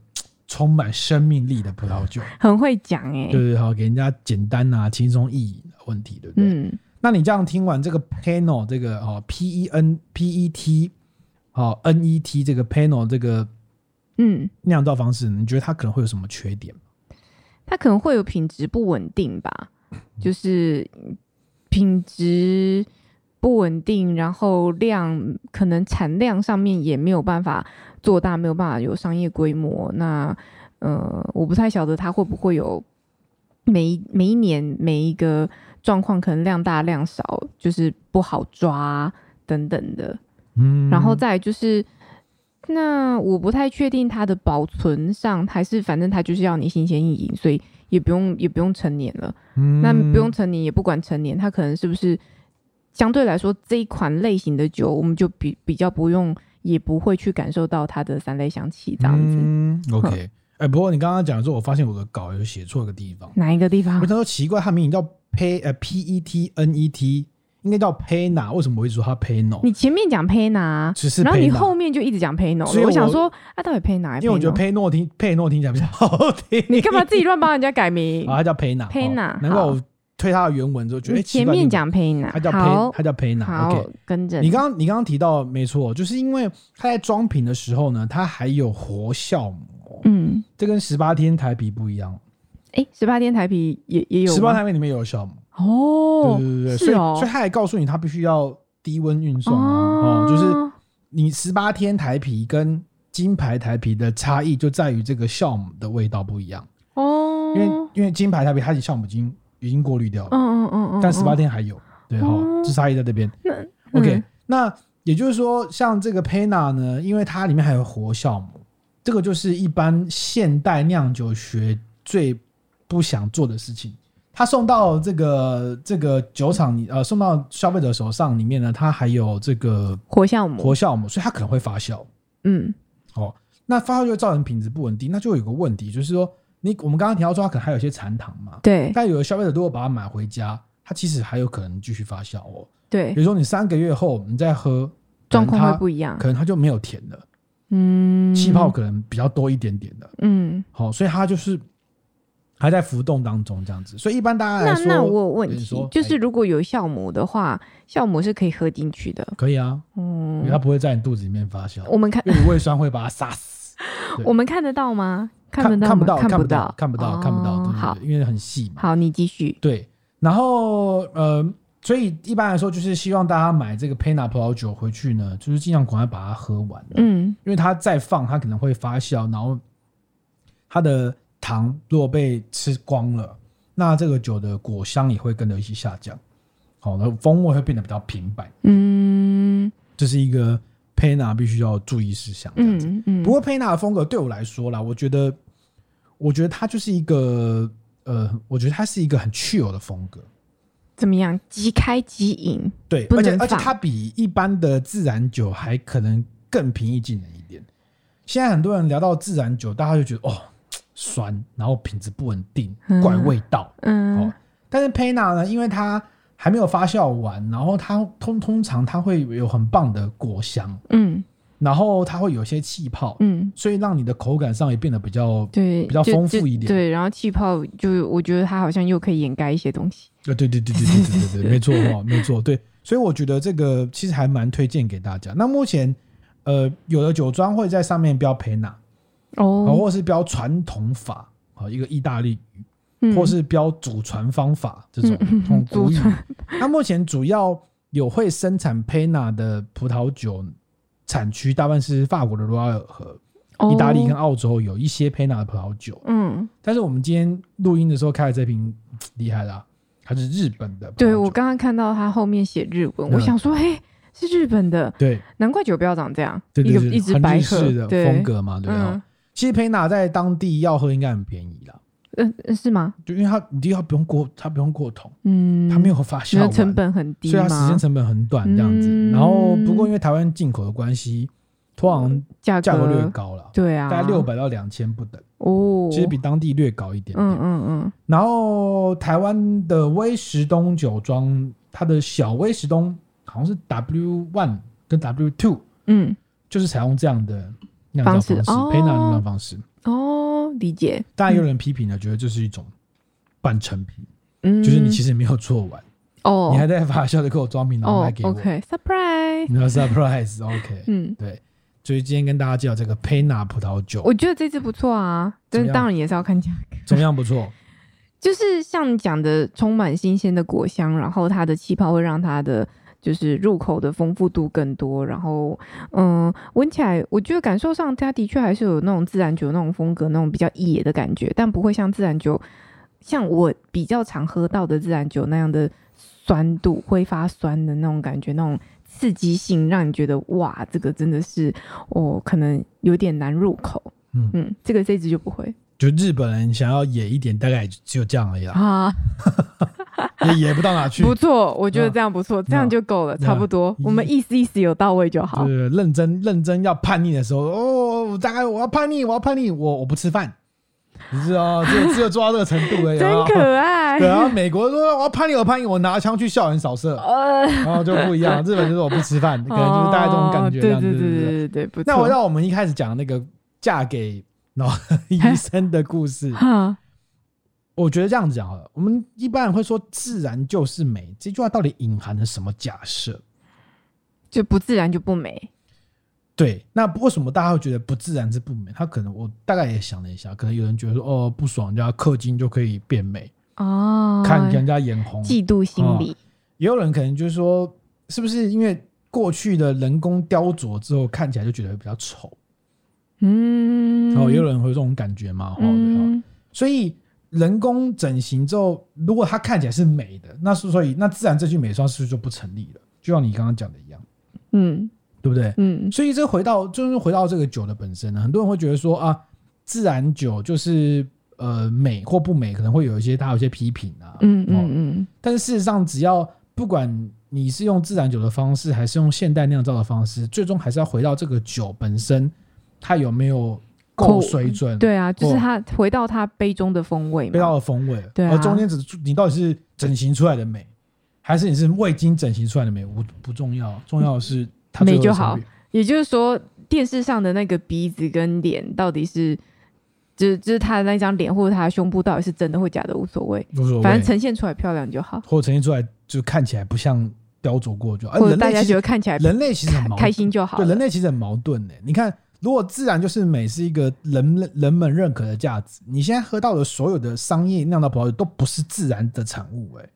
充满生命力的葡萄酒，很会讲哎，对对，好，给人家简单啊、轻松易饮的问题，对不对？嗯，那你这样听完这个 panel 这个哦，P E N P E T，好 N E T 这个 panel 这个嗯酿造方式，你觉得它可能会有什么缺点？它可能会有品质不稳定吧，就是品质不稳定，然后量可能产量上面也没有办法。做大没有办法有商业规模，那呃，我不太晓得它会不会有每一每一年每一个状况可能量大量少，就是不好抓等等的，嗯，然后再就是，那我不太确定它的保存上还是反正它就是要你新鲜意饮，所以也不用也不用成年了，嗯，那不用成年也不管成年，它可能是不是相对来说这一款类型的酒，我们就比比较不用。也不会去感受到它的三类香气这样子。嗯，OK。哎、欸，不过你刚刚讲的时候，我发现我的稿有写错一个地方。哪一个地方？我想说奇怪，它名字叫 P 呃 P E T N E T，应该叫 Pena，为什么我一直说它 Pinot？你前面讲 Pena，只是，然后你后面就一直讲 Pinot，所以我想说，啊，到底 Pena？因为我觉得 Pinot 听 Pinot 听起来比较好听。你干嘛自己乱帮人家改名？啊，它叫 Pena，Pena，难怪我。推它的原文之后，觉得前面讲佩纳，他叫佩，他叫佩纳。好，跟着你刚刚你刚刚提到没错，就是因为他在装瓶的时候呢，他还有活酵母。嗯，这跟十八天台啤不一样。哎，十八天台啤也也有，十八天台啤里面也有酵母。哦，对对对对，所以所以他还告诉你，他必须要低温运送啊。哦，就是你十八天台啤跟金牌台啤的差异就在于这个酵母的味道不一样。哦，因为因为金牌台啤它的酵母已经。已经过滤掉了，嗯嗯嗯嗯，但十八天还有，对哈，这差异在这边。那 OK，那也就是说，像这个 Pena 呢，因为它里面还有活酵母，这个就是一般现代酿酒学最不想做的事情。它送到这个这个酒厂，呃，送到消费者手上里面呢，它还有这个活酵母，活酵母，所以它可能会发酵。嗯，哦，那发酵就会造成品质不稳定，那就有个问题，就是说。你我们刚刚提到说它可能还有一些残糖嘛？对。但有的消费者如果把它买回家，它其实还有可能继续发酵哦。对。比如说你三个月后你再喝，状况会不一样，可能它就没有甜了。嗯。气泡可能比较多一点点的。嗯。好，所以它就是还在浮动当中这样子。所以一般大家来说，那那我有问题，就是如果有酵母的话，酵母是可以喝进去的。可以啊。嗯。因为它不会在你肚子里面发酵。我们看，因为胃酸会把它杀死。我们看得到吗？看不到，看不到，看不到，看不到，看不到。好，因为很细嘛。好，你继续。对，然后呃，所以一般来说，就是希望大家买这个 Pena 葡萄酒回去呢，就是尽量赶快把它喝完。嗯，因为它再放，它可能会发酵，然后它的糖如果被吃光了，那这个酒的果香也会跟着一起下降。好，那风味会变得比较平白。嗯，这是一个。Pena 必须要注意事项，这样子。嗯嗯、不过 Pena 的风格对我来说啦，我觉得，我觉得它就是一个，呃，我觉得它是一个很 chill 的风格。怎么样？即开即饮。对，而且而且它比一般的自然酒还可能更平易近人一点。现在很多人聊到自然酒，大家就觉得哦，酸，然后品质不稳定，怪味道。嗯。哦，但是 Pena 呢，因为它还没有发酵完，然后它通通常它会有很棒的果香，嗯，然后它会有些气泡，嗯，所以让你的口感上也变得比较对，比较丰富一点。对，然后气泡就我觉得它好像又可以掩盖一些东西。对对对对对对对对，没错哈，没错，对。所以我觉得这个其实还蛮推荐给大家。那目前呃，有的酒庄会在上面标 Penna 哦，或是标传统法啊，一个意大利语。或是标祖传方法这种古语，那目前主要有会生产 Penna 的葡萄酒产区，大半是法国的罗瓦尔河、意大利跟澳洲有一些 Penna 的葡萄酒。嗯，但是我们今天录音的时候开的这瓶厉害啦，它是日本的。对，我刚刚看到它后面写日文，我想说，嘿，是日本的。对，难怪酒标长这样，一个一只白色的风格嘛，对吧？其实 Penna 在当地要喝应该很便宜啦。嗯、呃，是吗？就因为它，你第一它不用过，它不用过桶，嗯，它没有发酵，成本很低，所以它时间成本很短这样子。嗯、然后，不过因为台湾进口的关系，通常价格略高了，对啊，大概六百到两千不等哦，其实比当地略高一点点。嗯嗯嗯。然后，台湾的威石东酒庄，它的小威石东好像是 W one 跟 W two，嗯，就是采用这样的酿造方式，配纳酿造方式。哦，理解。当然有人批评了，觉得这是一种半成品，嗯，就是你其实没有做完哦，你还在发酵的给我装瓶，然后卖给我，OK，surprise，你要 surprise，OK，嗯，对。所以今天跟大家介绍这个 Penna 葡萄酒，我觉得这支不错啊，但当然也是要看价格。怎么样不错？就是像你讲的，充满新鲜的果香，然后它的气泡会让它的。就是入口的丰富度更多，然后嗯，闻起来我觉得感受上，它的确还是有那种自然酒那种风格，那种比较野的感觉，但不会像自然酒，像我比较常喝到的自然酒那样的酸度，挥发酸的那种感觉，那种刺激性，让你觉得哇，这个真的是哦，可能有点难入口。嗯嗯，这个这支就不会。就日本人想要野一点，大概只有这样而已啦。啊。也野不到哪去，不错，我觉得这样不错，这样就够了，差不多，我们意思意思有到位就好。对，认真认真要叛逆的时候，哦，大概我要叛逆，我要叛逆，我我不吃饭，你知道，只有只有做到这个程度而已。真可爱。对啊，美国说我要叛逆，我叛逆，我拿枪去校园扫射，然后就不一样。日本就是我不吃饭，可能就是大概这种感觉。对对对对对对，那回到我们一开始讲的那个嫁给脑医生的故事。我觉得这样子讲好了，我们一般人会说“自然就是美”这句话到底隐含了什么假设？就不自然就不美？对，那为什么大家会觉得不自然是不美？他可能我大概也想了一下，可能有人觉得说哦不爽，人家氪金就可以变美哦，看人家眼红，嫉妒心理。哦，也有人可能就是说，是不是因为过去的人工雕琢之后看起来就觉得比较丑？嗯，然后也有人会有这种感觉嘛？嗯，所以。人工整形之后，如果它看起来是美的，那是所以那自然这句美妆是不是就不成立了？就像你刚刚讲的一样，嗯，对不对？嗯，所以这回到就是回到这个酒的本身呢，很多人会觉得说啊，自然酒就是呃美或不美，可能会有一些他有一些批评啊，嗯嗯嗯。但是事实上，只要不管你是用自然酒的方式，还是用现代酿造的方式，最终还是要回到这个酒本身，它有没有？够水准，对啊，就是他回到他杯中的风味，杯中的风味，对啊。而中间只你到底是整形出来的美，还是你是未经整形出来的美？不不重要，重要的是它美就好。也就是说，电视上的那个鼻子跟脸到底是，就是就是他的那张脸或者他的胸部到底是真的或假的，无所谓，无所谓，反正呈现出来漂亮就好，或者呈现出来就看起来不像雕琢过就好，或者大家觉得看起来人类其实很开心就好。对，人类其实很矛盾的，你看。如果自然就是美，是一个人人们认可的价值，你现在喝到的所有的商业酿造葡萄酒都不是自然的产物，哎，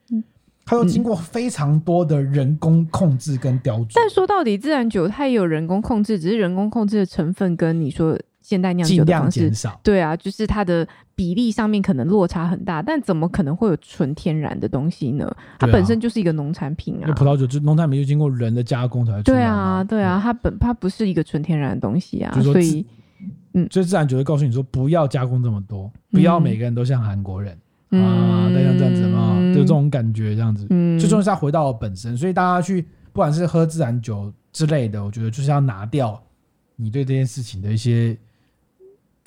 它都经过非常多的人工控制跟雕琢。但说到底，自然酒它也有人工控制，只是人工控制的成分跟你说。现代酿酒的方式，对啊，就是它的比例上面可能落差很大，但怎么可能会有纯天然的东西呢？它本身就是一个农产品啊，葡萄酒就农产品就经过人的加工才。对啊，对啊，它本它不是一个纯天然的东西啊，所以，嗯，所以自然酒会告诉你说，不要加工这么多，不要每个人都像韩国人啊，那像这样子嘛，就这种感觉这样子。嗯最重要是要回到本身，所以大家去不管是喝自然酒之类的，我觉得就是要拿掉你对这件事情的一些。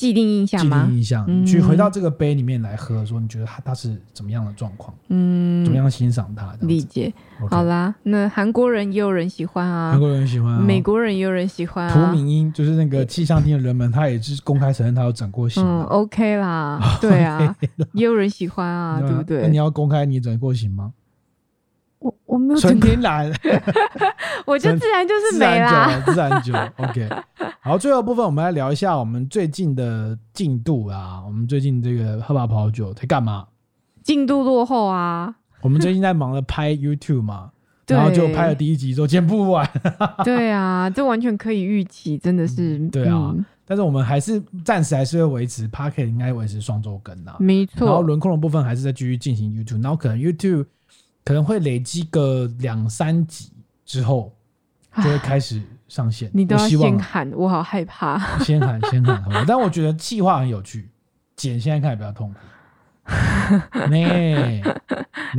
既定印象吗？既定印象，嗯、去回到这个杯里面来喝，说你觉得它它是怎么样的状况？嗯，怎么样欣赏它？理解。好啦，那韩国人也有人喜欢啊，韩国人喜欢、啊，美国人也有人喜欢、啊。涂敏英就是那个气象厅的人们，他也是公开承认他有整过型。嗯，OK 啦，对啊，也有人喜欢啊，对不对？那你要公开你整过型吗？我我没有纯天然，我就自然就是美啦，自然酒。OK，好，最后部分我们来聊一下我们最近的进度啊。我们最近这个喝吧葡萄酒在干嘛？进度落后啊。我们最近在忙着拍 YouTube 嘛，然后就拍了第一集，都剪不完。对啊，这完全可以预期，真的是。对啊，但是我们还是暂时还是会维持 p a r k e t 应该维持双周更啊。没错。然后轮廓的部分还是在继续进行 YouTube，然后可能 YouTube。可能会累积个两三集之后，就会开始上线。你都要先喊，我好害怕。先喊，先喊，好吧。但我觉得企划很有趣，剪现在看也比较痛苦。咩？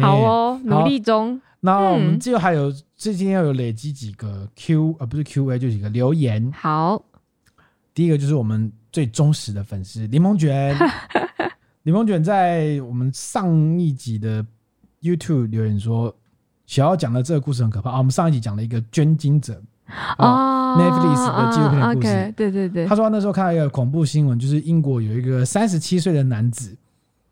好哦，努力中。那我们就还有最近要有累积几个 Q，而不是 Q A，就几个留言。好，第一个就是我们最忠实的粉丝柠檬卷。柠檬卷在我们上一集的。YouTube 留言说：“小奥讲的这个故事很可怕啊！我们上一集讲了一个捐精者啊，Netflix 的纪录片的故事。对对对，他说他那时候看到一个恐怖新闻，就是英国有一个三十七岁的男子，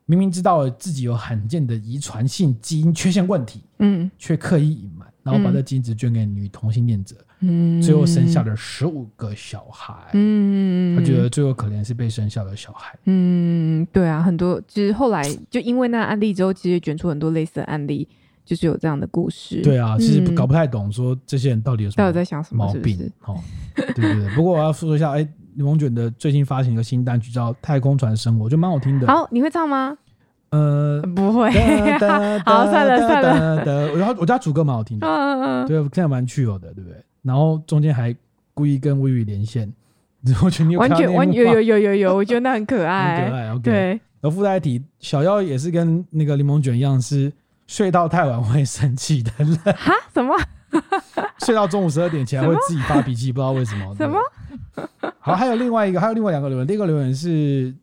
明明知道自己有罕见的遗传性基因缺陷问题，嗯，却刻意隐瞒，然后把这基因子捐给女同性恋者，嗯，最后生下了十五个小孩，嗯，他觉得最后可怜是被生下的小孩，嗯，对啊，很多其实后来就因为那案例之后，其实卷出很多类似的案例，就是有这样的故事。对啊，其实搞不太懂，说这些人到底有什么到底在想什么毛病？哦，对对对。不过我要说一下，哎，柠檬卷的最近发行一个新单曲叫《太空船生活》，我觉得蛮好听的。好，你会唱吗？呃，不会。好，算了算了。然后我家主歌蛮好听的，嗯嗯，对，现在蛮趣有的，对不对？然后中间还故意跟微雨连线，我觉得完全完有有 有有有，我觉得那很可爱，很可爱。对，然后附带一提，小妖也是跟那个柠檬卷一样，是睡到太晚会生气的人。哈？什么？睡到中午十二点起来会自己发脾气，么不知道为什么。什么？好，还有另外一个，还有另外两个留言，第一个留言是，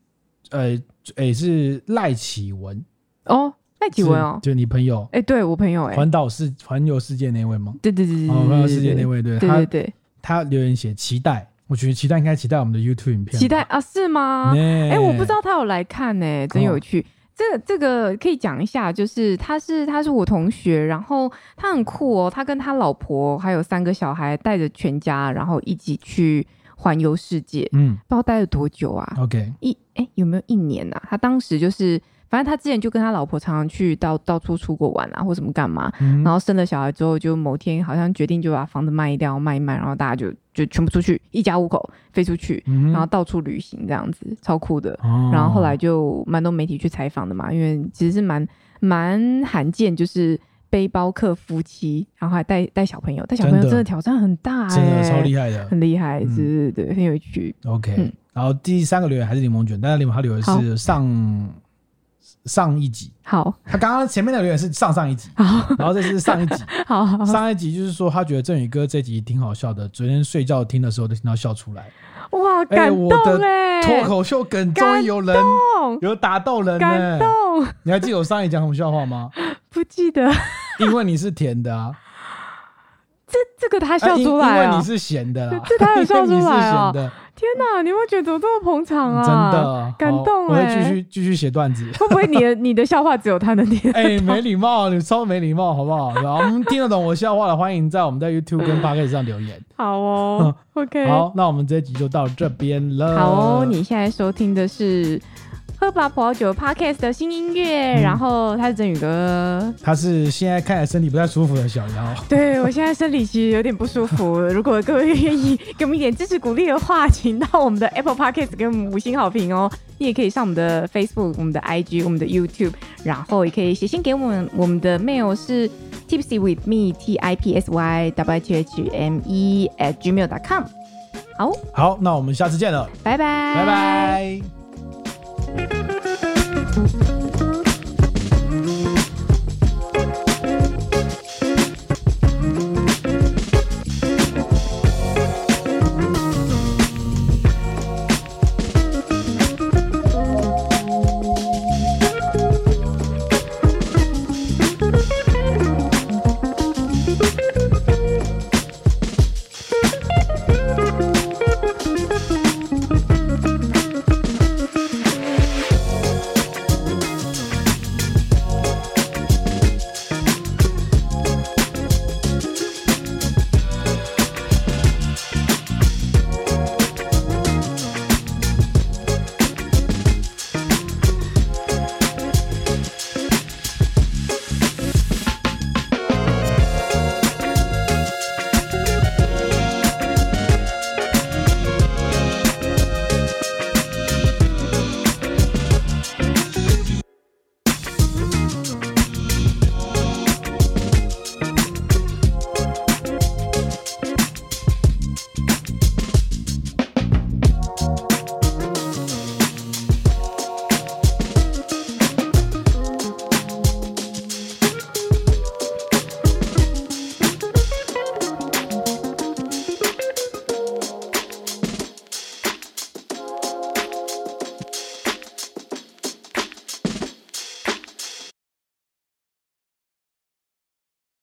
呃，诶，是赖启文哦。赖启文哦，就你朋友哎，对我朋友哎，环岛世环游世界那位吗？对对对对，环游世界那位，对，对对对，他留言写期待，我觉得期待应该期待我们的 YouTube 影片，期待啊，是吗？哎，我不知道他有来看呢，真有趣。这个这个可以讲一下，就是他是他是我同学，然后他很酷哦，他跟他老婆还有三个小孩，带着全家，然后一起去环游世界，嗯，不知道待了多久啊？OK，一哎有没有一年啊？他当时就是。反正他之前就跟他老婆常常去到到处出国玩啊，或什么干嘛。嗯、然后生了小孩之后，就某天好像决定就把房子卖掉，卖一卖，然后大家就就全部出去，一家五口飞出去，嗯、然后到处旅行这样子，超酷的。哦、然后后来就蛮多媒体去采访的嘛，因为其实是蛮蛮罕见，就是背包客夫妻，然后还带带小朋友，带小朋友真的挑战很大、欸，真的超厉害的，很厉害，是，对，很有趣。OK，、嗯、然后第三个留言还是柠檬卷，但是柠檬他留言是上。上一集好，他刚刚前面的留言是上上一集好，然后这是上一集好，好，上一集就是说他觉得振宇哥这集挺好笑的，昨天睡觉听的时候都听到笑出来，哇，感动哎，脱口秀梗终于有人有打到人，感动，你还记得我上一集讲什么笑话吗？不记得，因为你是甜的啊，这这个他笑出来啊，因为你是咸的啦，这他有笑出来 啊。天哪，你会觉得怎么这么捧场啊？真的感动，我会继续继续写段子。会不会你的 你的笑话只有他能听？哎，没礼貌，你超没礼貌，好不好？我们听得懂我笑话的，欢迎在我们在 YouTube 跟 Podcast 上留言。好哦，OK。好，那我们这集就到这边了。好哦，你现在收听的是。喝吧葡萄酒 Podcast 的新音乐，嗯、然后他是振宇哥，他是现在看起来身体不太舒服的小妖。对，我现在身体其实有点不舒服，如果各位愿意 给我们一点支持鼓励的话，请到我们的 Apple Podcast 给我们五星好评哦。你也可以上我们的 Facebook、我们的 IG、我们的 YouTube，然后也可以写信给我们，我们的 mail 是 tipsy with me t i p s y w t h m e at gmail dot com。好，好，那我们下次见了，拜拜，拜拜。Thank you.